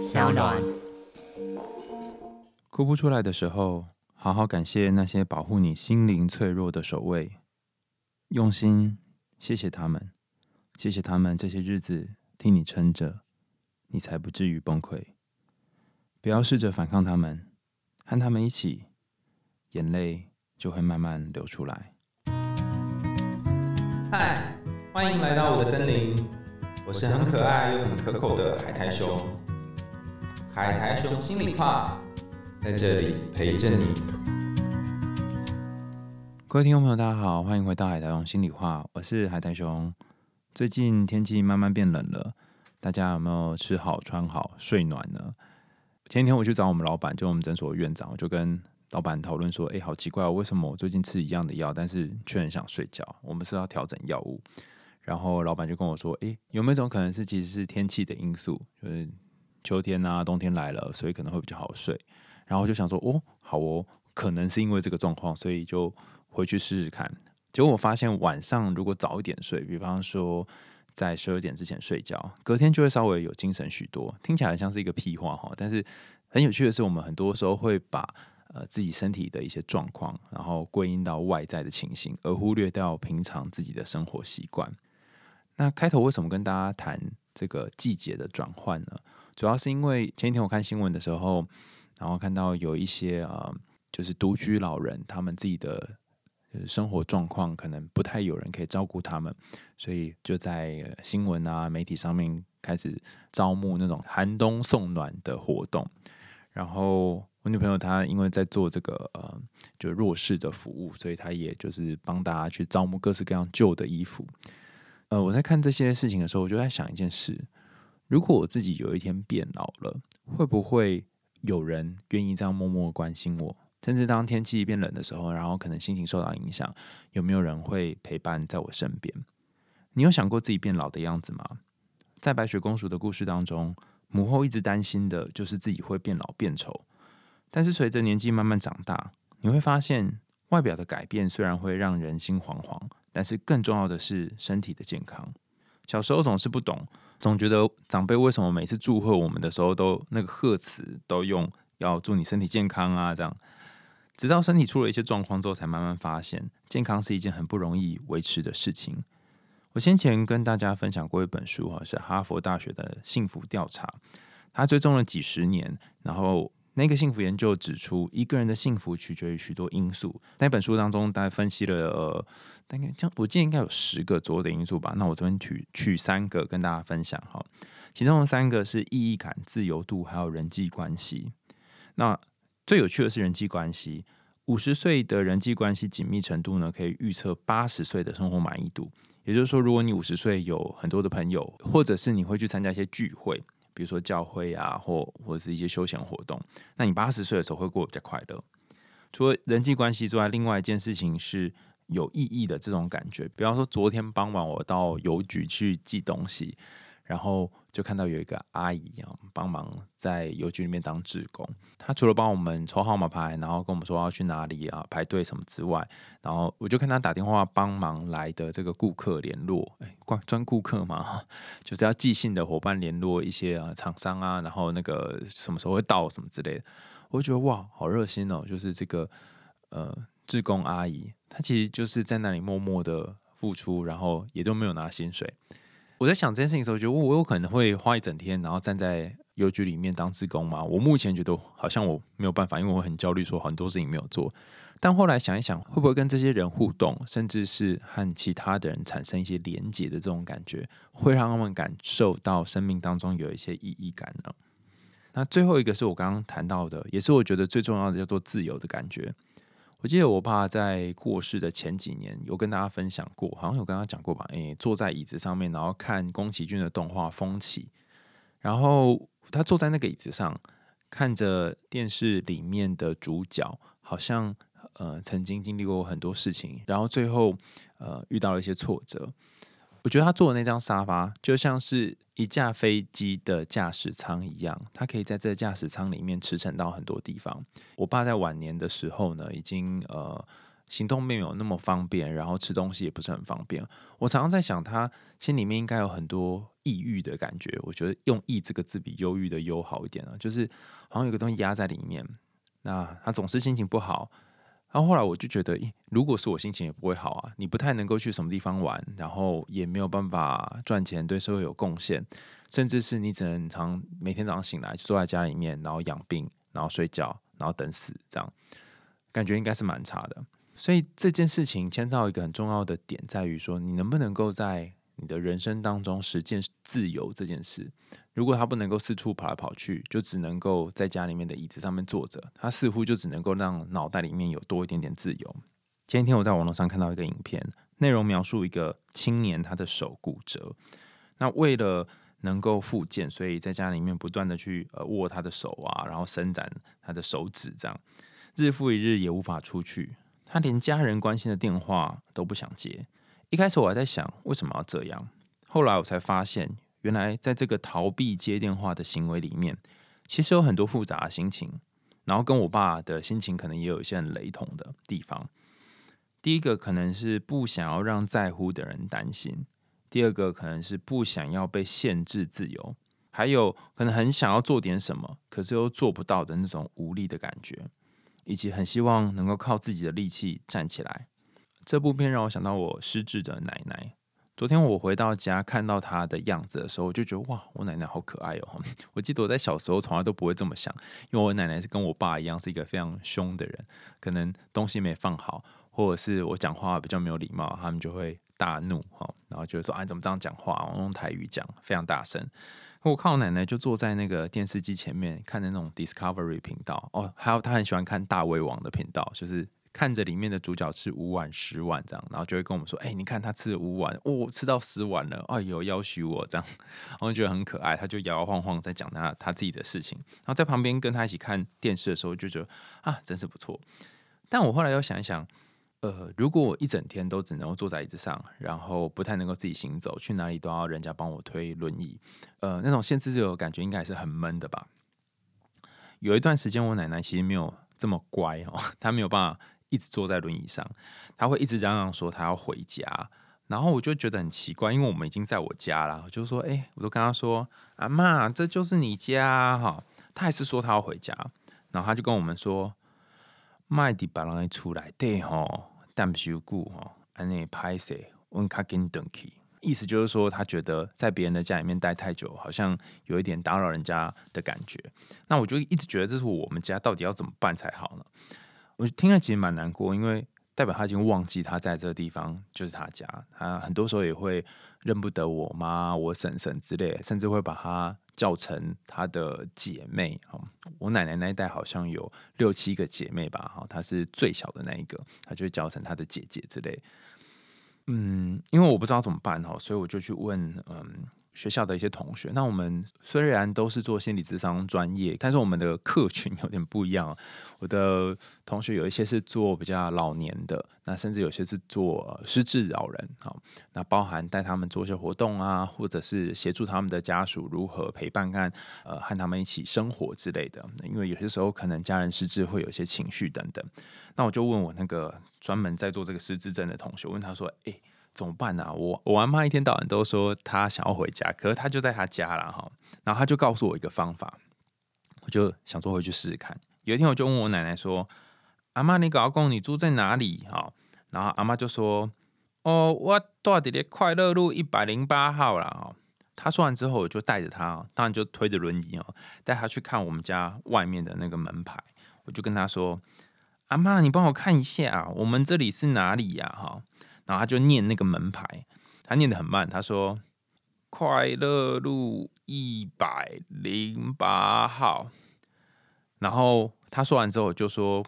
小暖。哭不出来的时候，好好感谢那些保护你心灵脆弱的守卫，用心谢谢他们，谢谢他们这些日子替你撑着，你才不至于崩溃。不要试着反抗他们，和他们一起，眼泪就会慢慢流出来。嗨，欢迎来到我的森林，我是很可爱又很可口的海苔熊。海苔熊心里话，在这里陪着你。各位听众朋友，大家好，欢迎回到海苔熊心里话，我是海苔熊。最近天气慢慢变冷了，大家有没有吃好、穿好、睡暖呢？前几天我去找我们老板，就我们诊所院长，我就跟老板讨论说：“哎，好奇怪，为什么我最近吃一样的药，但是却很想睡觉？我们是要调整药物。”然后老板就跟我说：“哎，有没有一种可能是其实是天气的因素，就是秋天啊、冬天来了，所以可能会比较好睡。”然后就想说：“哦，好哦，可能是因为这个状况，所以就回去试试看。”结果我发现晚上如果早一点睡，比方说。在十二点之前睡觉，隔天就会稍微有精神许多。听起来像是一个屁话哈，但是很有趣的是，我们很多时候会把呃自己身体的一些状况，然后归因到外在的情形，而忽略掉平常自己的生活习惯。那开头为什么跟大家谈这个季节的转换呢？主要是因为前一天我看新闻的时候，然后看到有一些呃，就是独居老人，他们自己的。生活状况可能不太有人可以照顾他们，所以就在新闻啊媒体上面开始招募那种寒冬送暖的活动。然后我女朋友她因为在做这个呃就弱势的服务，所以她也就是帮大家去招募各式各样旧的衣服。呃，我在看这些事情的时候，我就在想一件事：如果我自己有一天变老了，会不会有人愿意这样默默关心我？甚至当天气变冷的时候，然后可能心情受到影响，有没有人会陪伴在我身边？你有想过自己变老的样子吗？在白雪公主的故事当中，母后一直担心的就是自己会变老变丑。但是随着年纪慢慢长大，你会发现外表的改变虽然会让人心惶惶，但是更重要的是身体的健康。小时候总是不懂，总觉得长辈为什么每次祝贺我们的时候，都那个贺词都用要祝你身体健康啊这样。直到身体出了一些状况之后，才慢慢发现健康是一件很不容易维持的事情。我先前跟大家分享过一本书哈，是哈佛大学的幸福调查，它追踪了几十年，然后那个幸福研究指出，一个人的幸福取决于许多因素。那本书当中，大概分析了，大概这样，我记得应该有十个左右的因素吧。那我这边取取三个跟大家分享哈，其中的三个是意义感、自由度还有人际关系。那最有趣的是人际关系，五十岁的人际关系紧密程度呢，可以预测八十岁的生活满意度。也就是说，如果你五十岁有很多的朋友，或者是你会去参加一些聚会，比如说教会啊，或或者是一些休闲活动，那你八十岁的时候会过比较快乐。除了人际关系之外，另外一件事情是有意义的这种感觉。比方说，昨天傍晚我到邮局去寄东西。然后就看到有一个阿姨啊，帮忙在邮局里面当志工。她除了帮我们抽号码牌，然后跟我们说要去哪里啊、排队什么之外，然后我就看她打电话帮忙来的这个顾客联络，哎，专专顾客嘛，就是要寄信的伙伴联络一些啊厂商啊，然后那个什么时候会到什么之类的。我就觉得哇，好热心哦！就是这个呃志工阿姨，她其实就是在那里默默的付出，然后也都没有拿薪水。我在想这件事情的时候，觉得我有可能会花一整天，然后站在邮局里面当志工吗？我目前觉得好像我没有办法，因为我很焦虑，说很多事情没有做。但后来想一想，会不会跟这些人互动，甚至是和其他的人产生一些连结的这种感觉，会让他们感受到生命当中有一些意义感呢？那最后一个是我刚刚谈到的，也是我觉得最重要的，叫做自由的感觉。我记得我爸在过世的前几年有跟大家分享过，好像有跟他讲过吧？诶，坐在椅子上面，然后看宫崎骏的动画《风起》，然后他坐在那个椅子上，看着电视里面的主角，好像呃曾经经历过很多事情，然后最后呃遇到了一些挫折。我觉得他坐的那张沙发就像是一架飞机的驾驶舱一样，他可以在这驾驶舱里面驰骋到很多地方。我爸在晚年的时候呢，已经呃行动并没有那么方便，然后吃东西也不是很方便。我常常在想，他心里面应该有很多抑郁的感觉。我觉得用“抑”这个字比忧郁的“忧”好一点啊，就是好像有个东西压在里面。那他总是心情不好。然后后来我就觉得，咦如果是我心情也不会好啊。你不太能够去什么地方玩，然后也没有办法赚钱，对社会有贡献，甚至是你只能常每天早上醒来就坐在家里面，然后养病，然后睡觉，然后等死，这样感觉应该是蛮差的。所以这件事情牵到一个很重要的点，在于说你能不能够在你的人生当中实践自由这件事。如果他不能够四处跑来跑去，就只能够在家里面的椅子上面坐着，他似乎就只能够让脑袋里面有多一点点自由。前天我在网络上看到一个影片，内容描述一个青年他的手骨折，那为了能够复健，所以在家里面不断的去呃握他的手啊，然后伸展他的手指，这样日复一日也无法出去。他连家人关心的电话都不想接。一开始我还在想为什么要这样，后来我才发现，原来在这个逃避接电话的行为里面，其实有很多复杂的心情。然后跟我爸的心情可能也有一些很雷同的地方。第一个可能是不想要让在乎的人担心；第二个可能是不想要被限制自由；还有可能很想要做点什么，可是又做不到的那种无力的感觉。以及很希望能够靠自己的力气站起来。这部片让我想到我失智的奶奶。昨天我回到家看到她的样子的时候，我就觉得哇，我奶奶好可爱哦！我记得我在小时候从来都不会这么想，因为我奶奶是跟我爸一样，是一个非常凶的人。可能东西没放好，或者是我讲话比较没有礼貌，他们就会大怒哈，然后就会说啊，怎么这样讲话？我用台语讲，非常大声。我看我奶奶就坐在那个电视机前面看的那种 Discovery 频道哦，还有她很喜欢看大胃王的频道，就是看着里面的主角吃五碗十碗这样，然后就会跟我们说：“哎，你看他吃了五碗，哦，吃到十碗了，哎呦，要许我这样。”我就觉得很可爱，他就摇摇晃晃在讲他他自己的事情，然后在旁边跟他一起看电视的时候，就觉得啊，真是不错。但我后来又想一想。呃，如果我一整天都只能够坐在椅子上，然后不太能够自己行走，去哪里都要人家帮我推轮椅，呃，那种限制自由感觉应该还是很闷的吧。有一段时间，我奶奶其实没有这么乖哦，她没有办法一直坐在轮椅上，他会一直嚷嚷说他要回家，然后我就觉得很奇怪，因为我们已经在我家了，我就说，哎，我都跟他说，阿妈，这就是你家哈，她还是说他要回家，然后他就跟我们说。卖的别人出来对吼，但不休顾吼，安尼拍摄，温卡跟等去。意思就是说，他觉得在别人的家里面待太久，好像有一点打扰人家的感觉。那我就一直觉得，这是我们家到底要怎么办才好呢？我听了其实蛮难过，因为代表他已经忘记他在这个地方就是他家。他很多时候也会认不得我妈、我婶婶之类，甚至会把他。叫成她的姐妹，我奶奶那一代好像有六七个姐妹吧哈，她是最小的那一个，她就会叫成她的姐姐之类。嗯，因为我不知道怎么办哈，所以我就去问嗯。学校的一些同学，那我们虽然都是做心理咨商专业，但是我们的客群有点不一样。我的同学有一些是做比较老年的，那甚至有些是做失智老人，好，那包含带他们做一些活动啊，或者是协助他们的家属如何陪伴看呃和他们一起生活之类的。因为有些时候可能家人失智会有一些情绪等等，那我就问我那个专门在做这个失智症的同学，问他说：“哎。”怎么办呢？我我阿妈一天到晚都说她想要回家，可是她就在她家了哈。然后她就告诉我一个方法，我就想说回去试试看。有一天我就问我奶奶说：“阿妈，你老公你住在哪里？”哈，然后阿妈就说：“哦，我住在快乐路一百零八号了。”哈，她说完之后，我就带着她，当然就推着轮椅哦，带她去看我们家外面的那个门牌。我就跟她说：“阿妈，你帮我看一下，我们这里是哪里呀？”哈。然后他就念那个门牌，他念的很慢。他说：“快乐路一百零八号。”然后他说完之后就说：“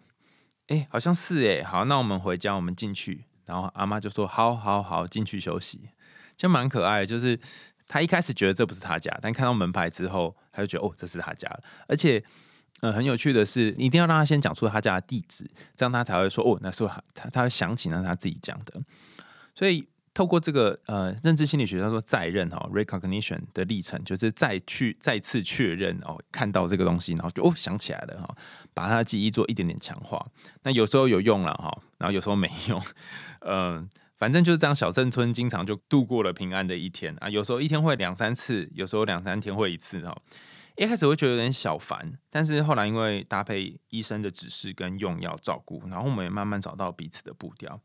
哎，好像是哎，好，那我们回家，我们进去。”然后阿妈就说：“好好好，进去休息。”就蛮可爱。就是他一开始觉得这不是他家，但看到门牌之后，他就觉得哦，这是他家了。而且，呃，很有趣的是，你一定要让他先讲出他家的地址，这样他才会说：“哦，那是他他会想起那是他自己讲的。”所以透过这个呃认知心理学叫做再认哈 recognition 的历程，就是再去再次确认哦，看到这个东西，然后就哦想起来了哈，把他的记忆做一点点强化。那有时候有用了哈，然后有时候没用，嗯，反正就是这样。小镇村经常就度过了平安的一天啊，有时候一天会两三次，有时候两三天会一次哈。一开始会觉得有点小烦，但是后来因为搭配医生的指示跟用药照顾，然后我们也慢慢找到彼此的步调，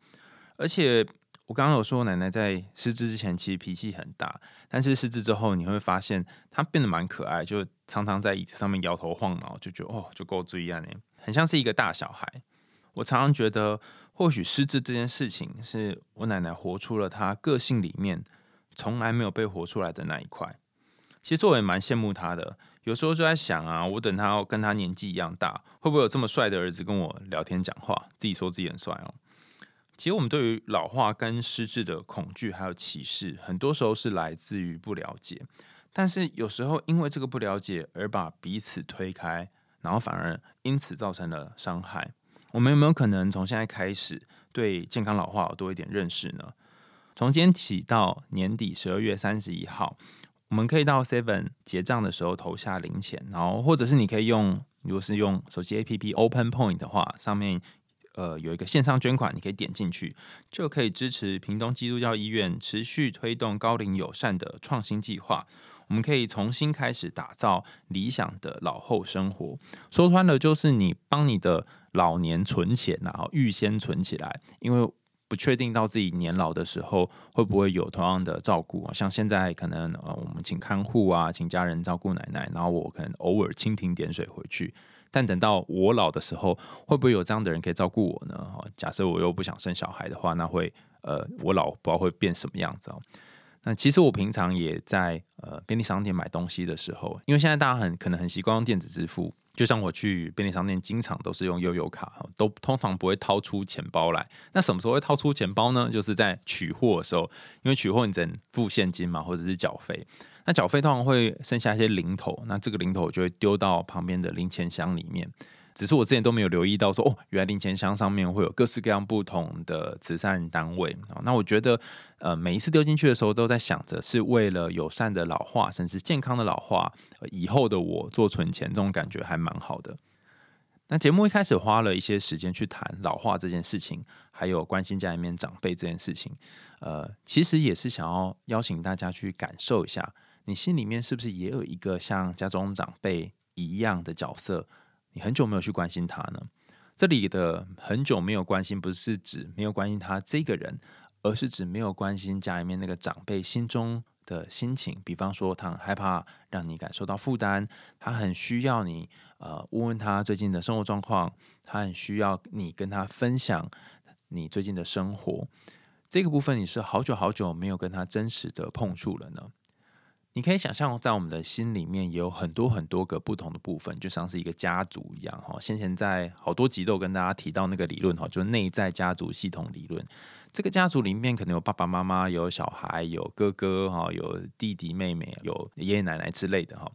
而且。我刚刚有说，奶奶在失智之前其实脾气很大，但是失智之后，你会发现她变得蛮可爱，就常常在椅子上面摇头晃脑，就觉得哦，就够注意啊，呢，很像是一个大小孩。我常常觉得，或许失智这件事情，是我奶奶活出了她个性里面从来没有被活出来的那一块。其实我也蛮羡慕她的，有时候就在想啊，我等她跟她年纪一样大，会不会有这么帅的儿子跟我聊天讲话，自己说自己很帅哦。其实我们对于老化跟失智的恐惧还有歧视，很多时候是来自于不了解。但是有时候因为这个不了解而把彼此推开，然后反而因此造成了伤害。我们有没有可能从现在开始对健康老化有多一点认识呢？从今天起到年底十二月三十一号，我们可以到 Seven 结账的时候投下零钱，然后或者是你可以用，如果是用手机 APP Open Point 的话，上面。呃，有一个线上捐款，你可以点进去，就可以支持屏东基督教医院持续推动高龄友善的创新计划。我们可以重新开始打造理想的老后生活。说穿了，就是你帮你的老年存钱，然后预先存起来，因为不确定到自己年老的时候会不会有同样的照顾。像现在可能呃，我们请看护啊，请家人照顾奶奶，然后我可能偶尔蜻蜓点水回去。但等到我老的时候，会不会有这样的人可以照顾我呢？哈，假设我又不想生小孩的话，那会呃，我老不知道会变什么样子哦。那其实我平常也在呃便利商店买东西的时候，因为现在大家很可能很习惯用电子支付，就像我去便利商店，经常都是用悠游卡，都通常不会掏出钱包来。那什么时候会掏出钱包呢？就是在取货的时候，因为取货你只能付现金嘛，或者是缴费。那缴费通常会剩下一些零头，那这个零头就会丢到旁边的零钱箱里面。只是我之前都没有留意到，说哦，原来零钱箱上面会有各式各样不同的慈善单位啊。那我觉得，呃，每一次丢进去的时候，都在想着是为了友善的老化，甚至健康的老化，以后的我做存钱，这种感觉还蛮好的。那节目一开始花了一些时间去谈老化这件事情，还有关心家里面长辈这件事情，呃，其实也是想要邀请大家去感受一下。你心里面是不是也有一个像家中长辈一样的角色？你很久没有去关心他呢？这里的很久没有关心，不是指没有关心他这个人，而是指没有关心家里面那个长辈心中的心情。比方说，他很害怕让你感受到负担，他很需要你呃问问他最近的生活状况，他很需要你跟他分享你最近的生活。这个部分你是好久好久没有跟他真实的碰触了呢？你可以想象，在我们的心里面也有很多很多个不同的部分，就像是一个家族一样哈。先前在好多集都有跟大家提到那个理论哈，就是内在家族系统理论。这个家族里面可能有爸爸妈妈、有小孩、有哥哥哈、有弟弟妹妹、有爷爷奶奶之类的哈。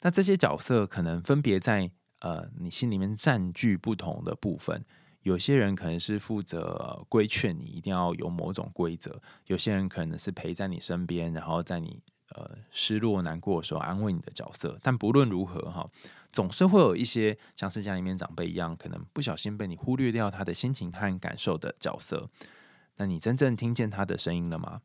那这些角色可能分别在呃你心里面占据不同的部分。有些人可能是负责规劝你一定要有某种规则，有些人可能是陪在你身边，然后在你。呃，失落、难过的时候安慰你的角色，但不论如何哈，总是会有一些像是家里面长辈一样，可能不小心被你忽略掉他的心情和感受的角色。那你真正听见他的声音了吗？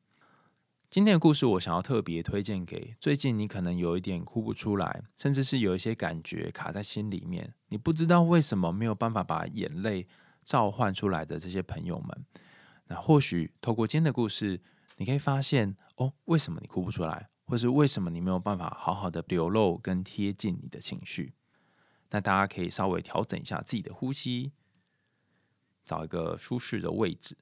今天的故事，我想要特别推荐给最近你可能有一点哭不出来，甚至是有一些感觉卡在心里面，你不知道为什么没有办法把眼泪召唤出来的这些朋友们。那或许透过今天的故事，你可以发现哦，为什么你哭不出来？或是为什么你没有办法好好的流露跟贴近你的情绪？那大家可以稍微调整一下自己的呼吸，找一个舒适的位置。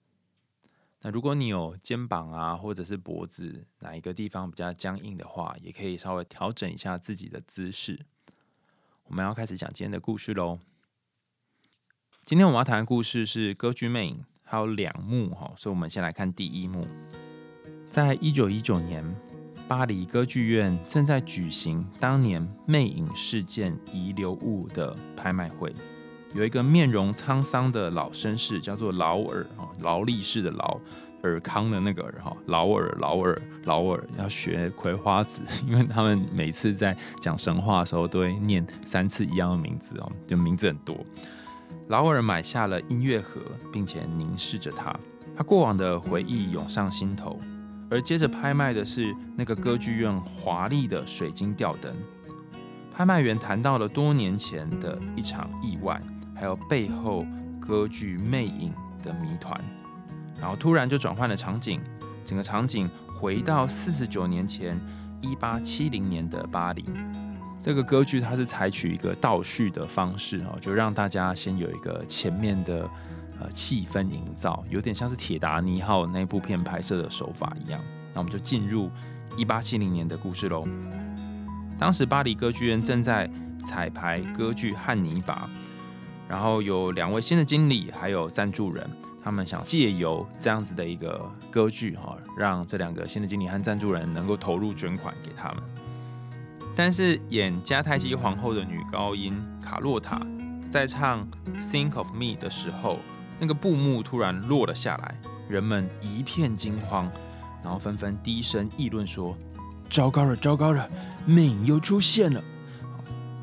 那如果你有肩膀啊，或者是脖子哪一个地方比较僵硬的话，也可以稍微调整一下自己的姿势。我们要开始讲今天的故事喽。今天我们要谈的故事是歌剧魅影，还有两幕哈，所以我们先来看第一幕，在一九一九年。巴黎歌剧院正在举行当年魅影事件遗留物的拍卖会。有一个面容沧桑的老绅士，叫做劳尔啊，劳力士的劳，尔康的那个尔哈，劳尔劳尔劳尔要学葵花籽，因为他们每次在讲神话的时候都会念三次一样的名字哦，就名字很多。劳尔买下了音乐盒，并且凝视着它，他过往的回忆涌上心头。而接着拍卖的是那个歌剧院华丽的水晶吊灯。拍卖员谈到了多年前的一场意外，还有背后歌剧魅影的谜团。然后突然就转换了场景，整个场景回到四十九年前，一八七零年的巴黎。这个歌剧它是采取一个倒叙的方式哦，就让大家先有一个前面的呃气氛营造，有点像是《铁达尼号》那部片拍摄的手法一样。那我们就进入一八七零年的故事喽。当时巴黎歌剧院正在彩排歌剧《汉尼拔》，然后有两位新的经理，还有赞助人。他们想借由这样子的一个歌剧，哈，让这两个新的经理和赞助人能够投入捐款给他们。但是演迦太基皇后的女高音卡洛塔在唱《Think of Me》的时候，那个布幕突然落了下来，人们一片惊慌，然后纷纷低声议论说：“糟糕了，糟糕了，命又出现了！”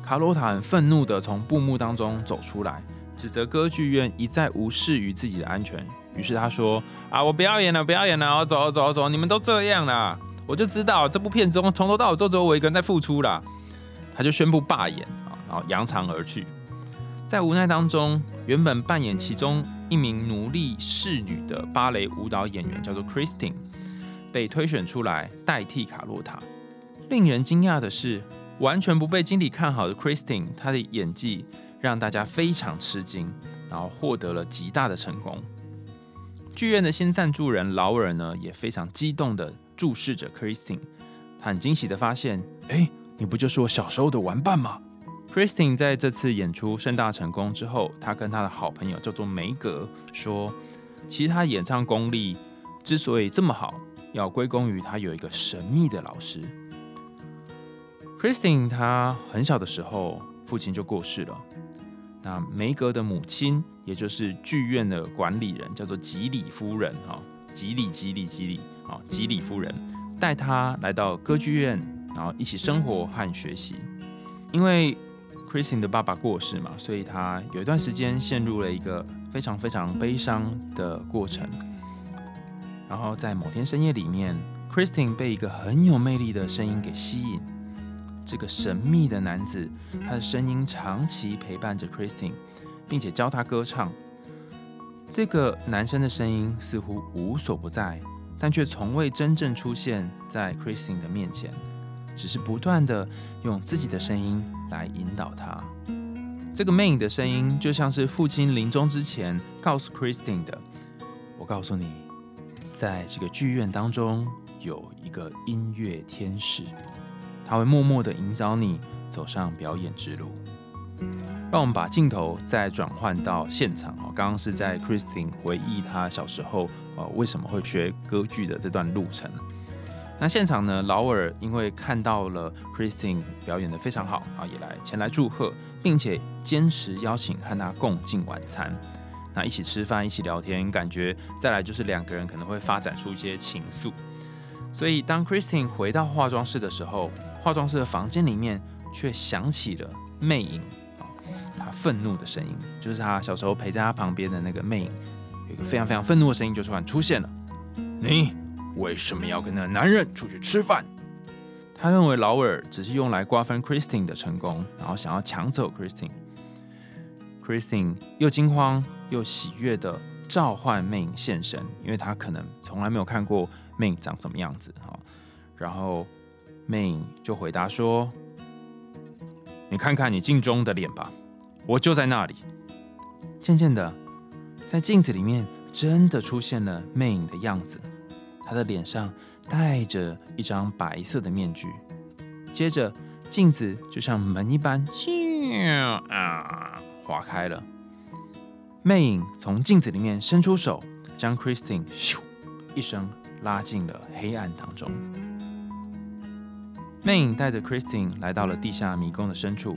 卡洛塔很愤怒的从布幕当中走出来。指责歌剧院一再无视于自己的安全，于是他说：“啊，我不要演了，不要演了，我走我走我走，你们都这样了，我就知道这部片中从头到尾就只有我一个人在付出了。”他就宣布罢演啊，然后扬长而去。在无奈当中，原本扮演其中一名奴隶侍女的芭蕾舞蹈演员叫做 Christine，被推选出来代替卡洛塔。令人惊讶的是，完全不被经理看好的 Christine，她的演技。让大家非常吃惊，然后获得了极大的成功。剧院的新赞助人劳尔呢，也非常激动的注视着 Christine，他很惊喜的发现，哎，你不就是我小时候的玩伴吗？Christine 在这次演出盛大成功之后，他跟他的好朋友叫做梅格说，其实他演唱功力之所以这么好，要归功于他有一个神秘的老师。Christine 他很小的时候，父亲就过世了。那梅格的母亲，也就是剧院的管理人，叫做吉里夫人哈，吉里吉里吉里啊，吉里夫人带他来到歌剧院，然后一起生活和学习。因为 Christine 的爸爸过世嘛，所以他有一段时间陷入了一个非常非常悲伤的过程。然后在某天深夜里面，Christine 被一个很有魅力的声音给吸引。这个神秘的男子，他的声音长期陪伴着 Christine，并且教他歌唱。这个男生的声音似乎无所不在，但却从未真正出现在 Christine 的面前，只是不断的用自己的声音来引导他。这个魅影的声音，就像是父亲临终之前告诉 Christine 的：“我告诉你，在这个剧院当中有一个音乐天使。”他会默默的引导你走上表演之路。让我们把镜头再转换到现场哦，刚刚是在 Christine 回忆他小时候呃为什么会学歌剧的这段路程。那现场呢，劳尔因为看到了 Christine 表演的非常好啊，也来前来祝贺，并且坚持邀请和他共进晚餐。那一起吃饭，一起聊天，感觉再来就是两个人可能会发展出一些情愫。所以当 Christine 回到化妆室的时候，化妆室的房间里面却响起了魅影啊，他愤怒的声音，就是他小时候陪在他旁边的那个魅影，有一个非常非常愤怒的声音就突然出现了。你为什么要跟那个男人出去吃饭？他认为劳尔只是用来瓜分 Christine 的成功，然后想要抢走 Christine。Christine 又惊慌又喜悦的召唤魅影现身，因为他可能从来没有看过魅影长什么样子啊，然后。魅影就回答说：“你看看你镜中的脸吧，我就在那里。”渐渐的，在镜子里面真的出现了魅影的样子，他的脸上戴着一张白色的面具。接着，镜子就像门一般，咻啊，划开了。魅影从镜子里面伸出手，将 Christine 咻一声拉进了黑暗当中。魅影带着 Christine 来到了地下迷宫的深处。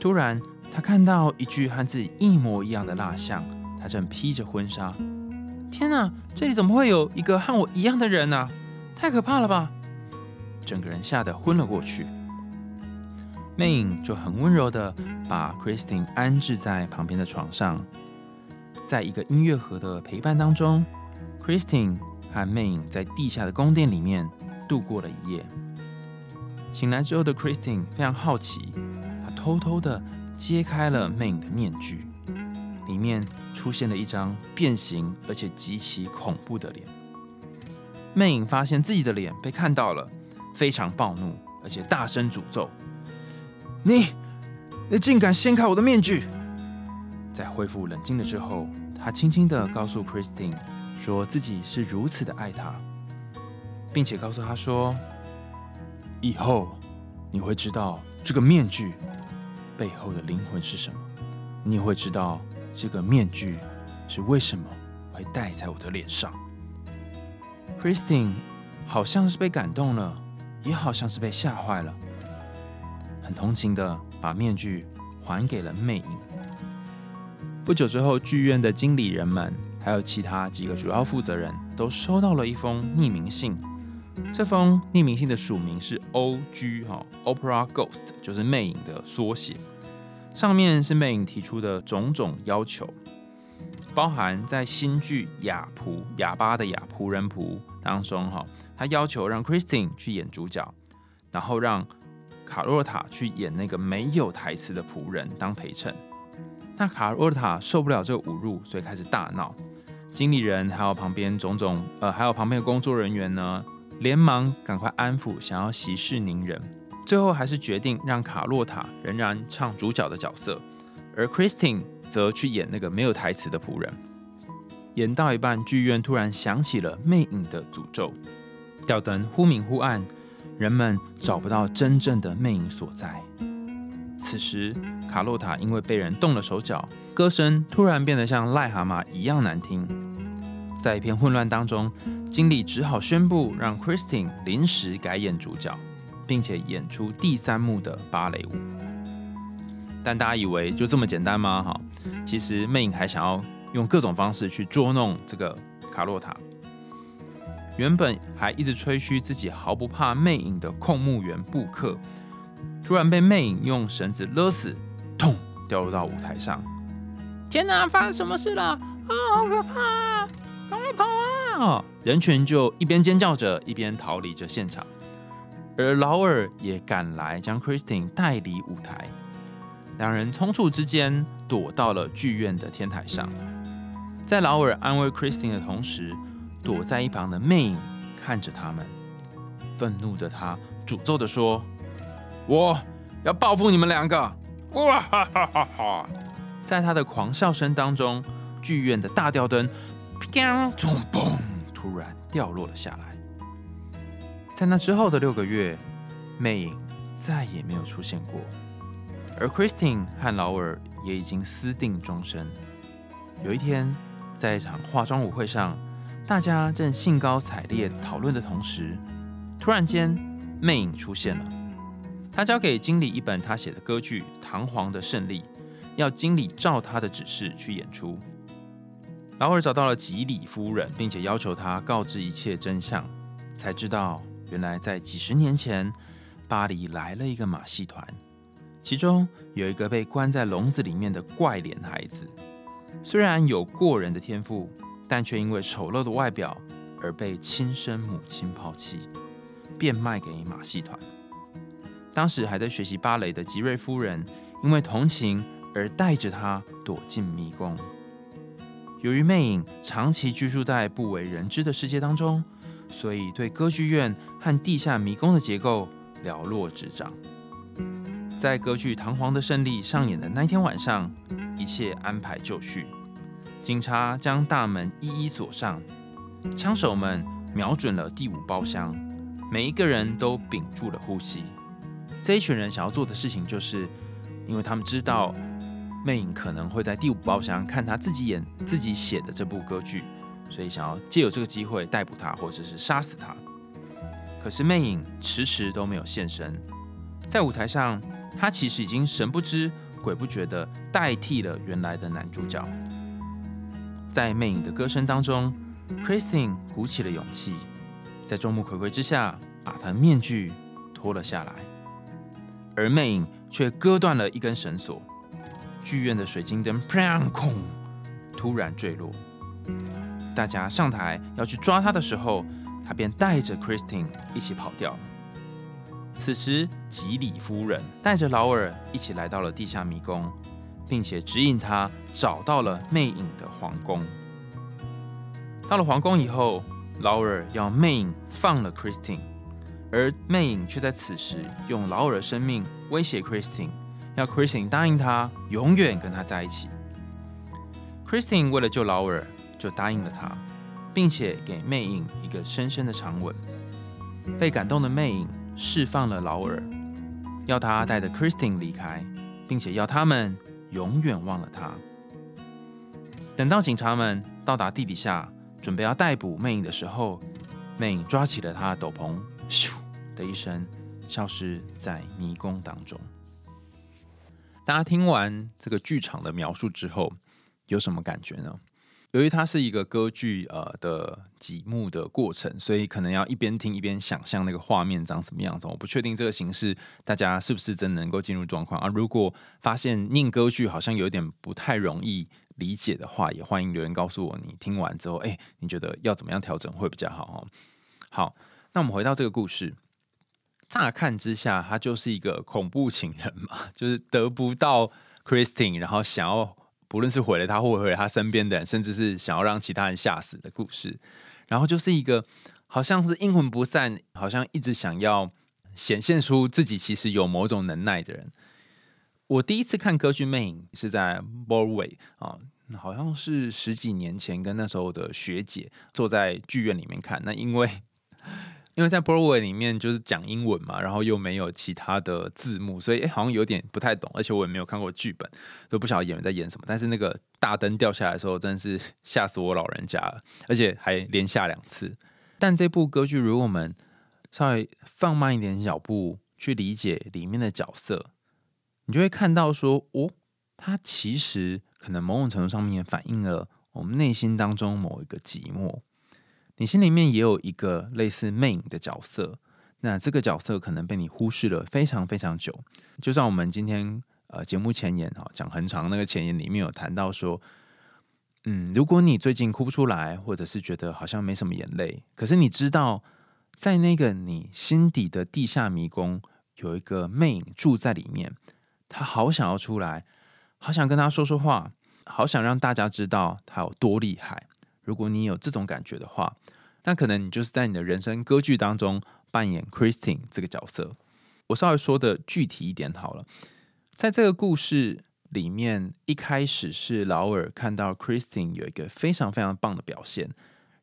突然，他看到一具和自己一模一样的蜡像，他正披着婚纱。天哪，这里怎么会有一个和我一样的人啊？太可怕了吧！整个人吓得昏了过去。魅影就很温柔的把 Christine 安置在旁边的床上，在一个音乐盒的陪伴当中，Christine 和魅影在地下的宫殿里面度过了一夜。醒来之后的 Christine 非常好奇，她偷偷的揭开了魅影的面具，里面出现了一张变形而且极其恐怖的脸。魅影发现自己的脸被看到了，非常暴怒，而且大声诅咒。你，你竟敢掀开我的面具！在恢复冷静了之后，他轻轻的告诉 Christine，说自己是如此的爱她，并且告诉她说，以后你会知道这个面具背后的灵魂是什么，你会知道这个面具是为什么会戴在我的脸上。Christine 好像是被感动了，也好像是被吓坏了。很同情的把面具还给了魅影。不久之后，剧院的经理人们还有其他几个主要负责人都收到了一封匿名信。这封匿名信的署名是 O.G. 哈，Opera Ghost，就是魅影的缩写。上面是魅影提出的种种要求，包含在新剧《哑仆》哑巴的哑仆人仆当中哈，他要求让 Christine 去演主角，然后让卡洛塔去演那个没有台词的仆人当陪衬，那卡洛塔受不了这个侮辱，所以开始大闹。经理人还有旁边种种呃，还有旁边的工作人员呢，连忙赶快安抚，想要息事宁人。最后还是决定让卡洛塔仍然唱主角的角色，而 Christine 则去演那个没有台词的仆人。演到一半，剧院突然响起了魅影的诅咒，吊灯忽明忽暗。人们找不到真正的魅影所在。此时，卡洛塔因为被人动了手脚，歌声突然变得像癞蛤蟆一样难听。在一片混乱当中，经理只好宣布让 Christine 临时改演主角，并且演出第三幕的芭蕾舞。但大家以为就这么简单吗？哈，其实魅影还想要用各种方式去捉弄这个卡洛塔。原本还一直吹嘘自己毫不怕魅影的控目员布克，突然被魅影用绳子勒死，痛掉入到舞台上。天哪，发生什么事了？啊，好可怕！赶快跑啊！人群就一边尖叫着，一边逃离着现场。而劳尔也赶来将 Christine 带离舞台。两人匆促之间躲到了剧院的天台上。在劳尔安慰 Christine 的同时，躲在一旁的魅影看着他们，愤怒的他诅咒的说：“我要报复你们两个！”哇哈哈哈哈！在他的狂笑声当中，剧院的大吊灯砰砰突然掉落了下来。在那之后的六个月，魅影再也没有出现过，而 Christine 和劳尔也已经私定终身。有一天，在一场化妆舞会上。大家正兴高采烈讨论的同时，突然间，魅影出现了。他交给经理一本他写的歌剧《堂皇的胜利》，要经理照他的指示去演出。劳尔找到了吉里夫人，并且要求他告知一切真相，才知道原来在几十年前，巴黎来了一个马戏团，其中有一个被关在笼子里面的怪脸孩子，虽然有过人的天赋。但却因为丑陋的外表而被亲生母亲抛弃，变卖给马戏团。当时还在学习芭蕾的吉瑞夫人，因为同情而带着他躲进迷宫。由于魅影长期居住在不为人知的世界当中，所以对歌剧院和地下迷宫的结构了若指掌。在歌剧《堂皇的胜利》上演的那天晚上，一切安排就绪。警察将大门一一锁上，枪手们瞄准了第五包厢，每一个人都屏住了呼吸。这一群人想要做的事情，就是因为他们知道魅影可能会在第五包厢看他自己演自己写的这部歌剧，所以想要借由这个机会逮捕他，或者是杀死他。可是魅影迟迟都没有现身，在舞台上，他其实已经神不知鬼不觉的代替了原来的男主角。在魅影的歌声当中，Christine 鼓起了勇气，在众目睽睽之下把他的面具脱了下来，而魅影却割断了一根绳索，剧院的水晶灯砰空突然坠落。大家上台要去抓他的时候，他便带着 Christine 一起跑掉了。此时，吉里夫人带着劳尔一起来到了地下迷宫，并且指引他找到了魅影的皇宫。到了皇宫以后，劳尔要魅影放了 Christine，而魅影却在此时用劳尔的生命威胁 Christine，要 Christine 答应他永远跟他在一起。Christine 为了救劳尔，就答应了他，并且给魅影一个深深的长吻。被感动的魅影。释放了劳尔，要他带着 Christine 离开，并且要他们永远忘了他。等到警察们到达地底下，准备要逮捕魅影的时候，魅影抓起了他的斗篷，咻的一声，消失在迷宫当中。大家听完这个剧场的描述之后，有什么感觉呢？由于它是一个歌剧呃的几幕的过程，所以可能要一边听一边想象那个画面长什么样子。我不确定这个形式大家是不是真能够进入状况啊？如果发现念歌剧好像有点不太容易理解的话，也欢迎留言告诉我。你听完之后，哎，你觉得要怎么样调整会比较好？哦，好，那我们回到这个故事，乍看之下，他就是一个恐怖情人嘛，就是得不到 Christine，然后想要。不论是毁了他，或毁了他身边的人，甚至是想要让其他人吓死的故事，然后就是一个好像是阴魂不散，好像一直想要显现出自己其实有某种能耐的人。我第一次看歌剧《魅影》是在 Broadway 啊，好像是十几年前，跟那时候的学姐坐在剧院里面看。那因为因为在 Broadway 里面就是讲英文嘛，然后又没有其他的字幕，所以好像有点不太懂，而且我也没有看过剧本，都不晓得演员在演什么。但是那个大灯掉下来的时候，真的是吓死我老人家了，而且还连下两次。但这部歌剧，如果我们稍微放慢一点脚步去理解里面的角色，你就会看到说，哦，它其实可能某种程度上面反映了我们内心当中某一个寂寞。你心里面也有一个类似魅影的角色，那这个角色可能被你忽视了非常非常久。就像我们今天呃节目前言哈讲很长那个前言里面有谈到说，嗯，如果你最近哭不出来，或者是觉得好像没什么眼泪，可是你知道在那个你心底的地下迷宫有一个魅影住在里面，他好想要出来，好想跟他说说话，好想让大家知道他有多厉害。如果你有这种感觉的话，那可能你就是在你的人生歌剧当中扮演 Christine 这个角色。我稍微说的具体一点好了，在这个故事里面，一开始是劳尔看到 Christine 有一个非常非常棒的表现，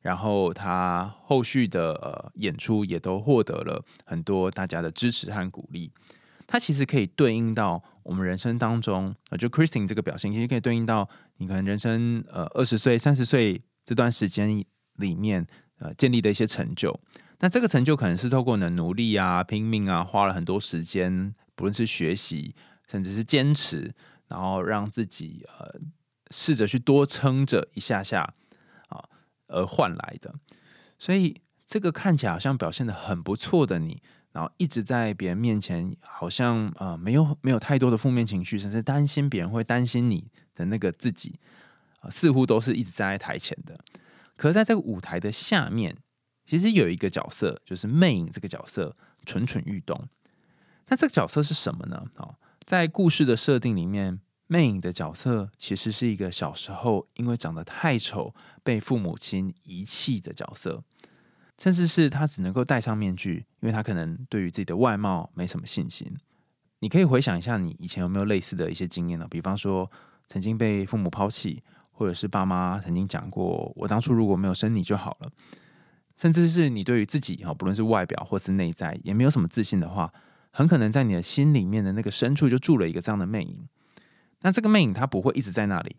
然后他后续的呃演出也都获得了很多大家的支持和鼓励。他其实可以对应到我们人生当中，就 Christine 这个表现，其实可以对应到你可能人生呃二十岁、三十岁。这段时间里面，呃，建立的一些成就，那这个成就可能是透过你的努力啊、拼命啊，花了很多时间，不论是学习，甚至是坚持，然后让自己呃试着去多撑着一下下啊，而换来的。所以这个看起来好像表现的很不错的你，然后一直在别人面前，好像呃没有没有太多的负面情绪，甚至担心别人会担心你的那个自己。似乎都是一直站在台前的，可是在这个舞台的下面，其实有一个角色，就是魅影这个角色蠢蠢欲动。那这个角色是什么呢？哦，在故事的设定里面，魅影的角色其实是一个小时候因为长得太丑被父母亲遗弃的角色，甚至是他只能够戴上面具，因为他可能对于自己的外貌没什么信心。你可以回想一下，你以前有没有类似的一些经验呢？比方说，曾经被父母抛弃。或者是爸妈曾经讲过，我当初如果没有生你就好了，甚至是你对于自己哈，不论是外表或是内在，也没有什么自信的话，很可能在你的心里面的那个深处就住了一个这样的魅影。那这个魅影它不会一直在那里，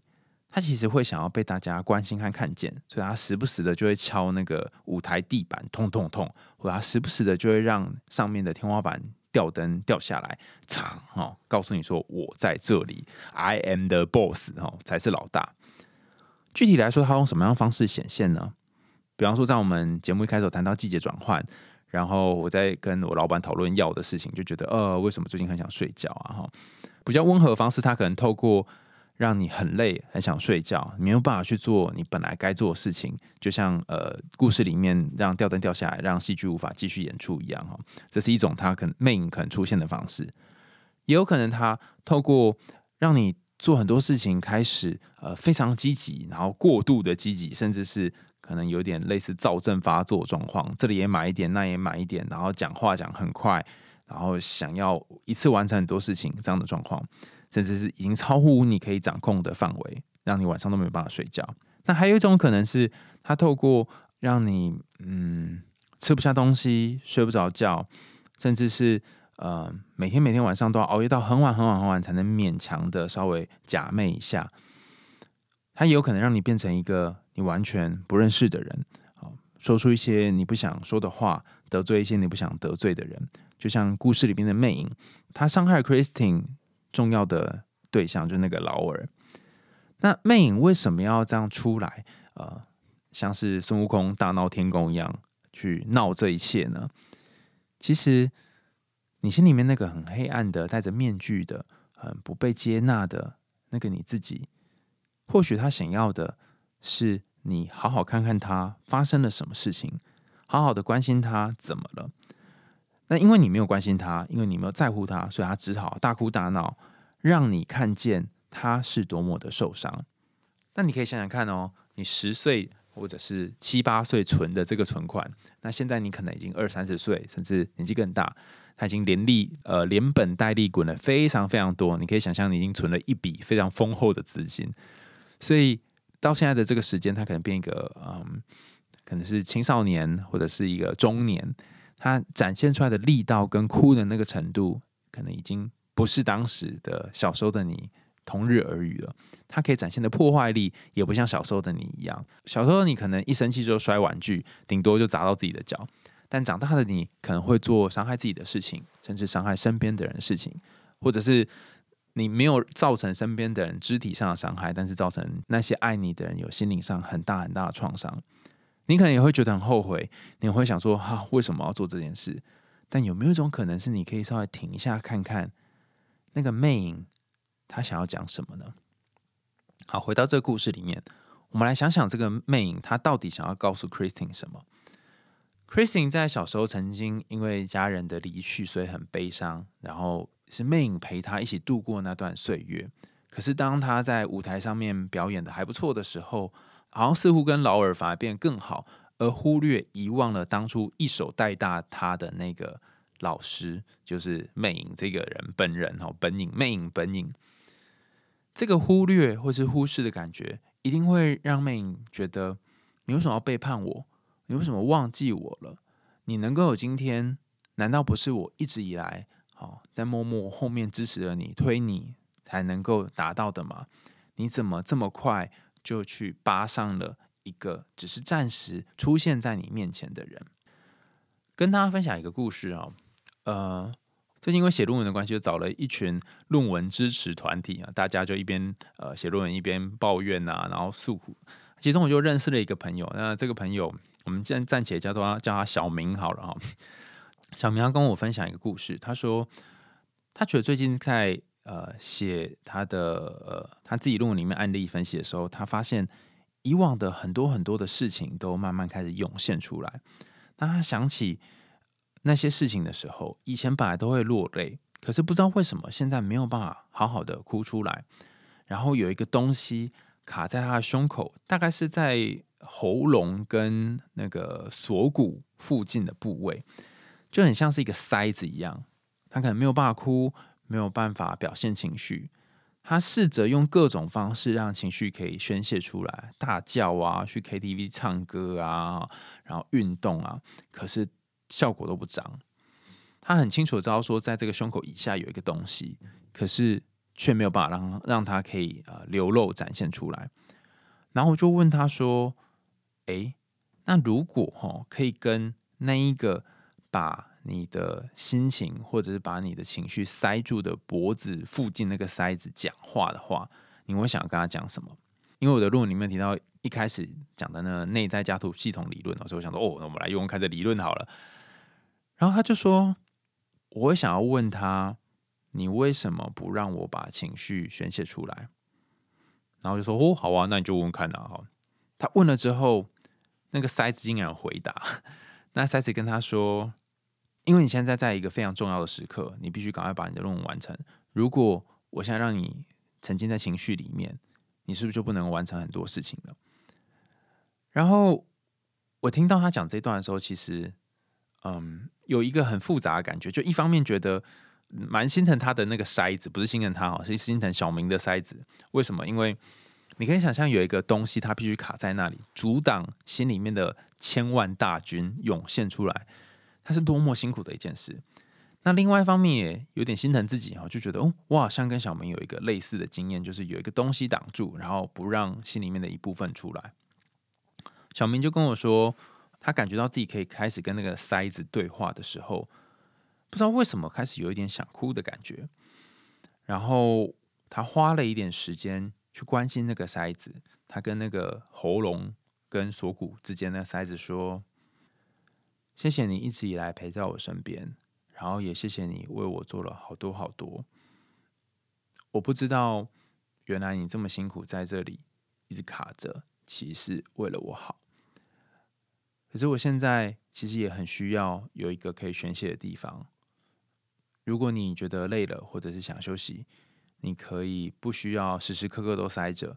它其实会想要被大家关心和看见，所以它时不时的就会敲那个舞台地板，痛痛痛，或者它时不时的就会让上面的天花板吊灯掉下来，长哦，告诉你说我在这里，I am the boss 哦，才是老大。具体来说，它用什么样的方式显现呢？比方说，在我们节目一开始谈到季节转换，然后我在跟我老板讨论药的事情，就觉得呃，为什么最近很想睡觉啊？哈，比较温和的方式，它可能透过让你很累、很想睡觉，没有办法去做你本来该做的事情，就像呃故事里面让吊灯掉下来，让戏剧无法继续演出一样哈。这是一种它可能魅影可能出现的方式，也有可能它透过让你做很多事情开始呃非常积极，然后过度的积极，甚至是。可能有点类似躁症发作状况，这里也买一点，那也买一点，然后讲话讲很快，然后想要一次完成很多事情，这样的状况，甚至是已经超乎你可以掌控的范围，让你晚上都没有办法睡觉。那还有一种可能是，他透过让你嗯吃不下东西、睡不着觉，甚至是呃每天每天晚上都要熬夜到很晚很晚很晚，才能勉强的稍微假寐一下，它也有可能让你变成一个。你完全不认识的人，好说出一些你不想说的话，得罪一些你不想得罪的人，就像故事里面的魅影，他伤害 Christine 重要的对象就是那个劳尔。那魅影为什么要这样出来？呃，像是孙悟空大闹天宫一样去闹这一切呢？其实你心里面那个很黑暗的、戴着面具的、很不被接纳的那个你自己，或许他想要的是。你好好看看他发生了什么事情，好好的关心他怎么了。那因为你没有关心他，因为你没有在乎他，所以他只好大哭大闹，让你看见他是多么的受伤。那你可以想想看哦，你十岁或者是七八岁存的这个存款，那现在你可能已经二三十岁，甚至年纪更大，他已经连利呃连本带利滚了非常非常多。你可以想象，你已经存了一笔非常丰厚的资金，所以。到现在的这个时间，他可能变一个嗯，可能是青少年或者是一个中年，他展现出来的力道跟哭的那个程度，可能已经不是当时的小时候的你同日而语了。他可以展现的破坏力，也不像小时候的你一样。小时候你可能一生气就摔玩具，顶多就砸到自己的脚，但长大的你可能会做伤害自己的事情，甚至伤害身边的人事情，或者是。你没有造成身边的人肢体上的伤害，但是造成那些爱你的人有心灵上很大很大的创伤，你可能也会觉得很后悔，你会想说哈，为什么要做这件事？但有没有一种可能是，你可以稍微停一下，看看那个魅影他想要讲什么呢？好，回到这个故事里面，我们来想想这个魅影他到底想要告诉 Christine 什么？Christine 在小时候曾经因为家人的离去，所以很悲伤，然后。是魅影陪他一起度过那段岁月，可是当他在舞台上面表演的还不错的时候，好像似乎跟劳尔反而变得更好，而忽略遗忘了当初一手带大他的那个老师，就是魅影这个人本人哦，本影魅影本影。这个忽略或是忽视的感觉，一定会让魅影觉得，你为什么要背叛我？你为什么忘记我了？你能够有今天，难道不是我一直以来？好，在默默后面支持着你，推你才能够达到的吗？你怎么这么快就去扒上了一个只是暂时出现在你面前的人？跟大家分享一个故事啊，呃，最近因为写论文的关系，就找了一群论文支持团体啊，大家就一边呃写论文一边抱怨啊，然后诉苦。其中我就认识了一个朋友，那这个朋友我们暂暂且叫做叫他小明好了哈。小明要跟我分享一个故事，他说他觉得最近在呃写他的呃他自己论文里面案例分析的时候，他发现以往的很多很多的事情都慢慢开始涌现出来。当他想起那些事情的时候，以前本来都会落泪，可是不知道为什么现在没有办法好好的哭出来。然后有一个东西卡在他的胸口，大概是在喉咙跟那个锁骨附近的部位。就很像是一个塞子一样，他可能没有办法哭，没有办法表现情绪。他试着用各种方式让情绪可以宣泄出来，大叫啊，去 KTV 唱歌啊，然后运动啊，可是效果都不彰。他很清楚知道说，在这个胸口以下有一个东西，可是却没有办法让让他可以呃流露展现出来。然后我就问他说：“诶，那如果哈可以跟那一个？”把你的心情，或者是把你的情绪塞住的脖子附近那个塞子讲话的话，你会想要跟他讲什么？因为我的论文里面提到一开始讲的那内在家族系统理论，所以我想说，哦，那我们来用用看这理论好了。然后他就说，我会想要问他，你为什么不让我把情绪宣泄出来？然后就说，哦，好啊，那你就问问看啊。哈，他问了之后，那个塞子竟然回答，那塞子跟他说，因为你现在在一个非常重要的时刻，你必须赶快把你的论文完成。如果我现在让你沉浸在情绪里面，你是不是就不能完成很多事情了？然后我听到他讲这段的时候，其实，嗯。有一个很复杂的感觉，就一方面觉得蛮心疼他的那个筛子，不是心疼他哦，是心疼小明的筛子。为什么？因为你可以想象有一个东西，它必须卡在那里，阻挡心里面的千万大军涌现出来，它是多么辛苦的一件事。那另外一方面也有点心疼自己哈，就觉得哦，我好像跟小明有一个类似的经验，就是有一个东西挡住，然后不让心里面的一部分出来。小明就跟我说。他感觉到自己可以开始跟那个塞子对话的时候，不知道为什么开始有一点想哭的感觉。然后他花了一点时间去关心那个塞子，他跟那个喉咙跟锁骨之间的塞子说：“谢谢你一直以来陪在我身边，然后也谢谢你为我做了好多好多。我不知道原来你这么辛苦在这里一直卡着，其实为了我好。”可是我现在其实也很需要有一个可以宣泄的地方。如果你觉得累了，或者是想休息，你可以不需要时时刻刻都塞着。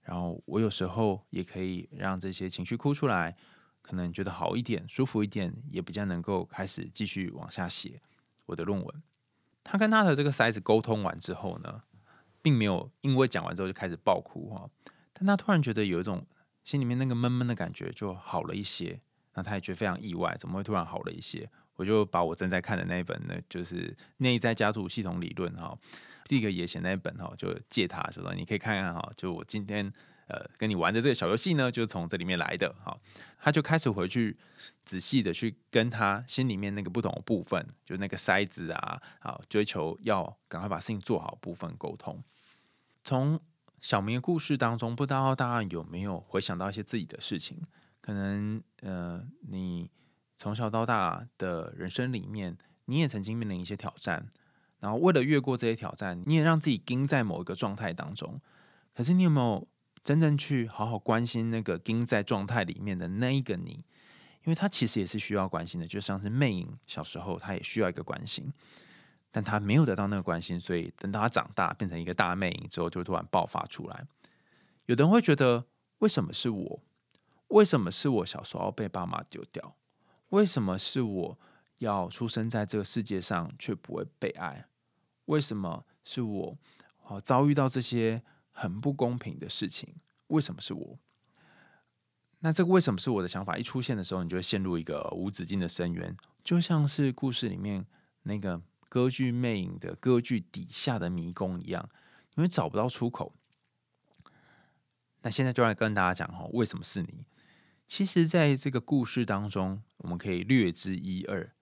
然后我有时候也可以让这些情绪哭出来，可能觉得好一点、舒服一点，也比较能够开始继续往下写我的论文。他跟他的这个塞子沟通完之后呢，并没有因为讲完之后就开始爆哭哈，但他突然觉得有一种心里面那个闷闷的感觉就好了一些。那他也觉得非常意外，怎么会突然好了一些？我就把我正在看的那一本呢，就是内在家族系统理论哈，第一个也写那一本哈，就借他，就说你可以看看哈，就我今天呃跟你玩的这个小游戏呢，就是从这里面来的哈。他就开始回去仔细的去跟他心里面那个不同的部分，就那个筛子啊，好追求要赶快把事情做好部分沟通。从小明的故事当中，不知道大家有没有回想到一些自己的事情？可能呃，你从小到大的人生里面，你也曾经面临一些挑战，然后为了越过这些挑战，你也让自己盯在某一个状态当中。可是你有没有真正去好好关心那个盯在状态里面的那一个你？因为他其实也是需要关心的，就像是魅影小时候，他也需要一个关心，但他没有得到那个关心，所以等到他长大变成一个大魅影之后，就突然爆发出来。有的人会觉得，为什么是我？为什么是我小时候被爸妈丢掉？为什么是我要出生在这个世界上却不会被爱？为什么是我哦遭遇到这些很不公平的事情？为什么是我？那这个为什么是我的想法一出现的时候，你就会陷入一个无止境的深渊，就像是故事里面那个歌剧魅影的歌剧底下的迷宫一样，因为找不到出口。那现在就来跟大家讲哈，为什么是你？其实，在这个故事当中，我们可以略知一二。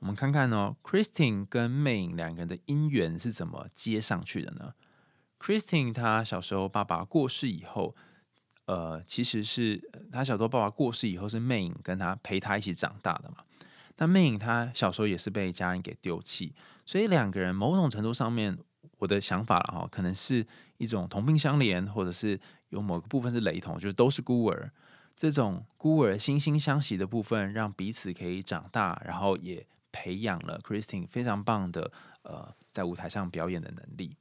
我们看看哦，Christine 跟魅影两个人的姻缘是怎么接上去的呢？Christine 她小时候爸爸过世以后，呃，其实是她小时候爸爸过世以后，是魅影跟她陪她一起长大的嘛。那魅影她小时候也是被家人给丢弃，所以两个人某种程度上面，我的想法了哈，可能是一种同病相怜，或者是有某个部分是雷同，就是都是孤儿。这种孤儿惺惺相惜的部分，让彼此可以长大，然后也培养了 Christine 非常棒的呃在舞台上表演的能力。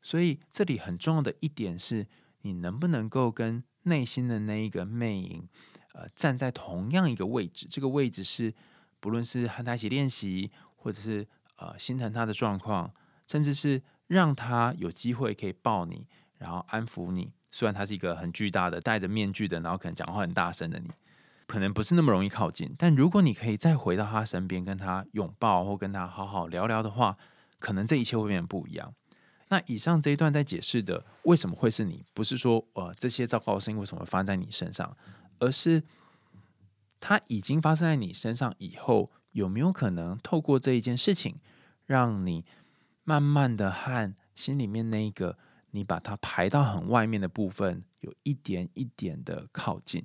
所以这里很重要的一点是，你能不能够跟内心的那一个魅影呃站在同样一个位置？这个位置是不论是和他一起练习，或者是呃心疼他的状况，甚至是让他有机会可以抱你，然后安抚你。虽然他是一个很巨大的戴着面具的，然后可能讲话很大声的你，可能不是那么容易靠近。但如果你可以再回到他身边，跟他拥抱或跟他好好聊聊的话，可能这一切会变得不一样。那以上这一段在解释的为什么会是你，不是说呃这些糟糕的事情为什么会发生在你身上，而是它已经发生在你身上以后，有没有可能透过这一件事情，让你慢慢的和心里面那个。你把它排到很外面的部分，有一点一点的靠近。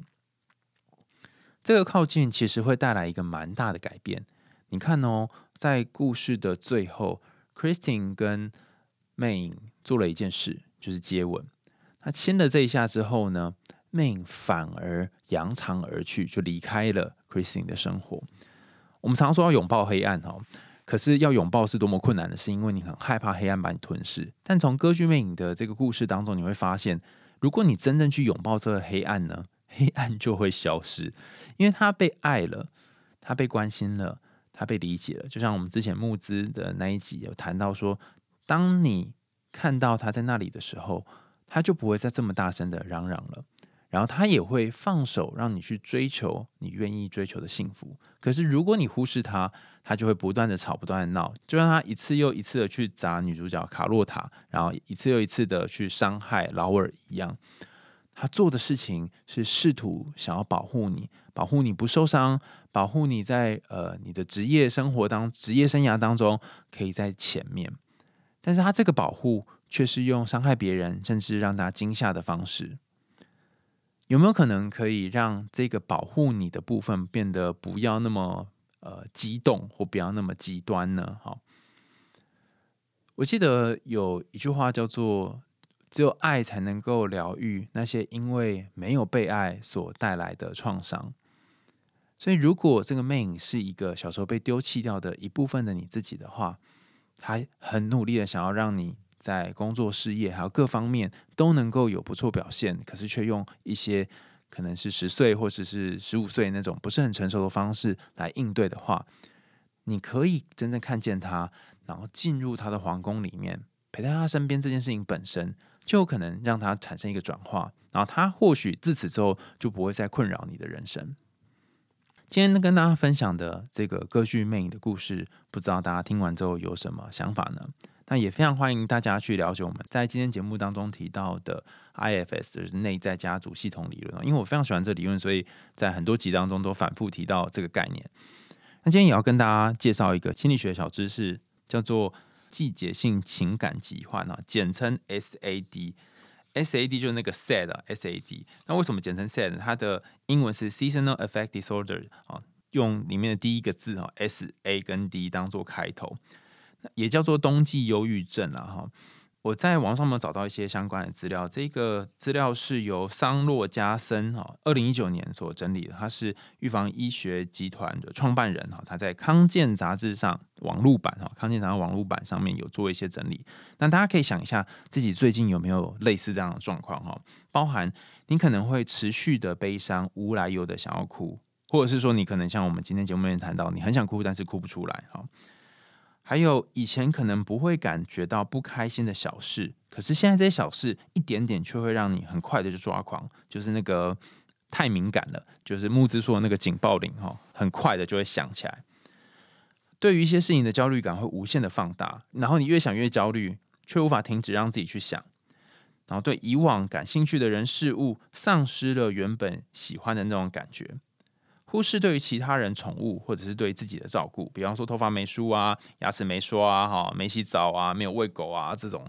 这个靠近其实会带来一个蛮大的改变。你看哦，在故事的最后，Christine 跟魅影做了一件事，就是接吻。他亲了这一下之后呢，魅影反而扬长而去，就离开了 Christine 的生活。我们常说要拥抱黑暗哈。可是要拥抱是多么困难的事，因为你很害怕黑暗把你吞噬。但从歌剧魅影的这个故事当中，你会发现，如果你真正去拥抱这个黑暗呢，黑暗就会消失，因为他被爱了，他被关心了，他被理解了。就像我们之前募资的那一集有谈到说，当你看到他在那里的时候，他就不会再这么大声的嚷嚷了。然后他也会放手，让你去追求你愿意追求的幸福。可是如果你忽视他，他就会不断的吵，不断的闹，就让他一次又一次的去砸女主角卡洛塔，然后一次又一次的去伤害劳尔一样。他做的事情是试图想要保护你，保护你不受伤，保护你在呃你的职业生活当职业生涯当中可以在前面。但是他这个保护却是用伤害别人，甚至让他惊吓的方式。有没有可能可以让这个保护你的部分变得不要那么呃激动或不要那么极端呢？好，我记得有一句话叫做“只有爱才能够疗愈那些因为没有被爱所带来的创伤”。所以，如果这个魅影是一个小时候被丢弃掉的一部分的你自己的话，他很努力的想要让你。在工作、事业还有各方面都能够有不错表现，可是却用一些可能是十岁或者是十五岁那种不是很成熟的方式来应对的话，你可以真正看见他，然后进入他的皇宫里面，陪在他身边，这件事情本身就有可能让他产生一个转化，然后他或许自此之后就不会再困扰你的人生。今天跟大家分享的这个歌剧魅影的故事，不知道大家听完之后有什么想法呢？那也非常欢迎大家去了解我们在今天节目当中提到的 IFS，就是内在家族系统理论。因为我非常喜欢这理论，所以在很多集当中都反复提到这个概念。那今天也要跟大家介绍一个心理学小知识，叫做季节性情感疾患啊，简称 SAD。SAD 就是那个 sad 啊，SAD。那为什么简称 SAD？它的英文是 Seasonal Affect Disorder 啊，用里面的第一个字啊 S A 跟 D 当做开头。也叫做冬季忧郁症了哈。我在网上面找到一些相关的资料，这个资料是由桑洛加森哈二零一九年所整理的，他是预防医学集团的创办人哈，他在康健杂志上网络版哈，康健杂志网络版上面有做一些整理。那大家可以想一下，自己最近有没有类似这样的状况哈？包含你可能会持续的悲伤，无来由的想要哭，或者是说你可能像我们今天节目里面谈到，你很想哭，但是哭不出来哈。还有以前可能不会感觉到不开心的小事，可是现在这些小事一点点却会让你很快的就抓狂，就是那个太敏感了，就是木之说的那个警报铃哈，很快的就会响起来。对于一些事情的焦虑感会无限的放大，然后你越想越焦虑，却无法停止让自己去想，然后对以往感兴趣的人事物丧失了原本喜欢的那种感觉。忽视对于其他人宠物或者是对自己的照顾，比方说头发没梳啊、牙齿没刷啊、哈没洗澡啊、没有喂狗啊这种，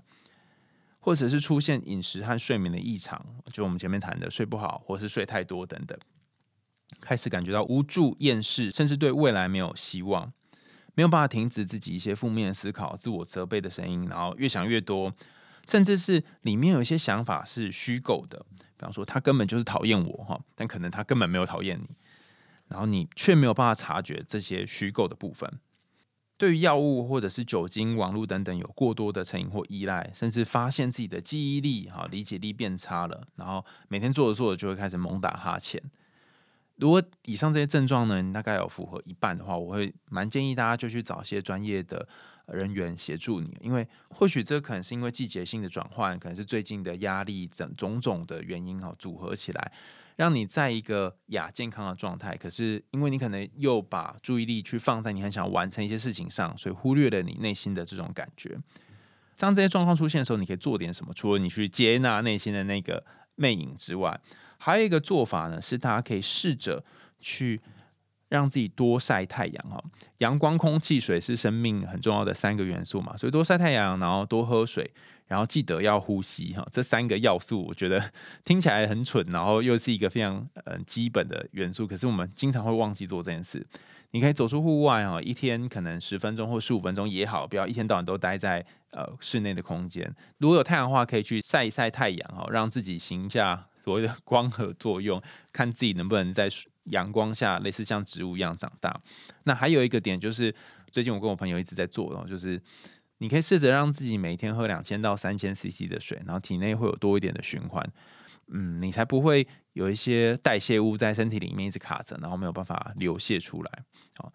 或者是出现饮食和睡眠的异常，就我们前面谈的睡不好或是睡太多等等，开始感觉到无助、厌世，甚至对未来没有希望，没有办法停止自己一些负面思考、自我责备的声音，然后越想越多，甚至是里面有一些想法是虚构的，比方说他根本就是讨厌我哈，但可能他根本没有讨厌你。然后你却没有办法察觉这些虚构的部分。对于药物或者是酒精、网络等等有过多的成瘾或依赖，甚至发现自己的记忆力、哈理解力变差了，然后每天做着做着就会开始猛打哈欠。如果以上这些症状呢，大概有符合一半的话，我会蛮建议大家就去找一些专业的人员协助你，因为或许这可能是因为季节性的转换，可能是最近的压力等种种的原因哈组合起来。让你在一个亚健康的状态，可是因为你可能又把注意力去放在你很想完成一些事情上，所以忽略了你内心的这种感觉。当这些状况出现的时候，你可以做点什么？除了你去接纳内心的那个魅影之外，还有一个做法呢，是大家可以试着去让自己多晒太阳哈。阳光、空气、水是生命很重要的三个元素嘛，所以多晒太阳，然后多喝水。然后记得要呼吸哈，这三个要素我觉得听起来很蠢，然后又是一个非常呃基本的元素，可是我们经常会忘记做这件事。你可以走出户外哈，一天可能十分钟或十五分钟也好，不要一天到晚都待在呃室内的空间。如果有太阳的话，可以去晒一晒太阳哈，让自己行一下所谓的光合作用，看自己能不能在阳光下类似像植物一样长大。那还有一个点就是，最近我跟我朋友一直在做的，就是你可以试着让自己每天喝两千到三千 CC 的水，然后体内会有多一点的循环。嗯，你才不会有一些代谢物在身体里面一直卡着，然后没有办法流泻出来。好，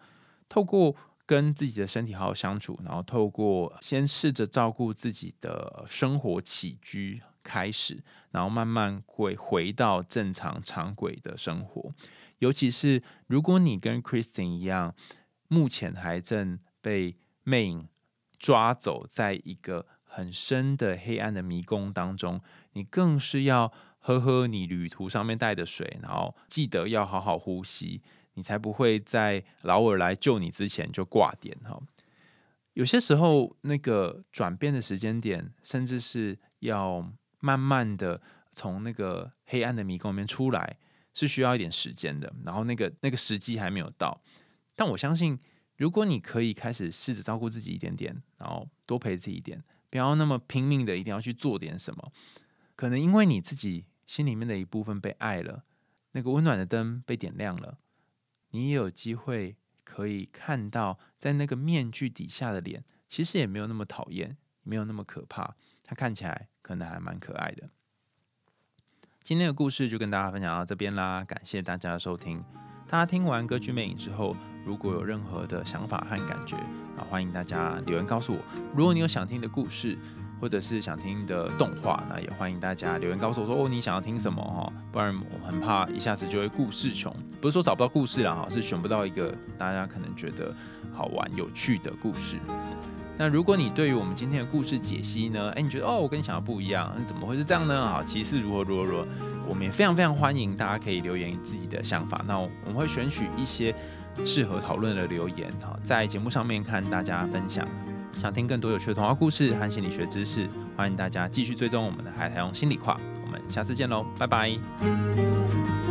透过跟自己的身体好好相处，然后透过先试着照顾自己的生活起居开始，然后慢慢会回到正常常轨的生活。尤其是如果你跟 Kristen 一样，目前还正被魅影抓走在一个很深的黑暗的迷宫当中，你更是要。喝喝你旅途上面带的水，然后记得要好好呼吸，你才不会在劳尔来救你之前就挂点哈。有些时候，那个转变的时间点，甚至是要慢慢的从那个黑暗的迷宫里面出来，是需要一点时间的。然后那个那个时机还没有到，但我相信，如果你可以开始试着照顾自己一点点，然后多陪自己一点，不要那么拼命的一定要去做点什么，可能因为你自己。心里面的一部分被爱了，那个温暖的灯被点亮了，你也有机会可以看到，在那个面具底下的脸，其实也没有那么讨厌，没有那么可怕，它看起来可能还蛮可爱的。今天的故事就跟大家分享到这边啦，感谢大家的收听。大家听完歌剧魅影之后，如果有任何的想法和感觉，啊，欢迎大家留言告诉我。如果你有想听的故事，或者是想听的动画，那也欢迎大家留言告诉我说哦，你想要听什么哈？不然我很怕一下子就会故事穷，不是说找不到故事了哈，是选不到一个大家可能觉得好玩有趣的故事。那如果你对于我们今天的故事解析呢，哎，你觉得哦，我跟你想的不一样，那怎么会是这样呢？好，其实如何如何如何，我们也非常非常欢迎大家可以留言自己的想法，那我们会选取一些适合讨论的留言，好，在节目上面看大家分享。想听更多有趣的童话故事和心理学知识，欢迎大家继续追踪我们的海苔用心理话。我们下次见喽，拜拜。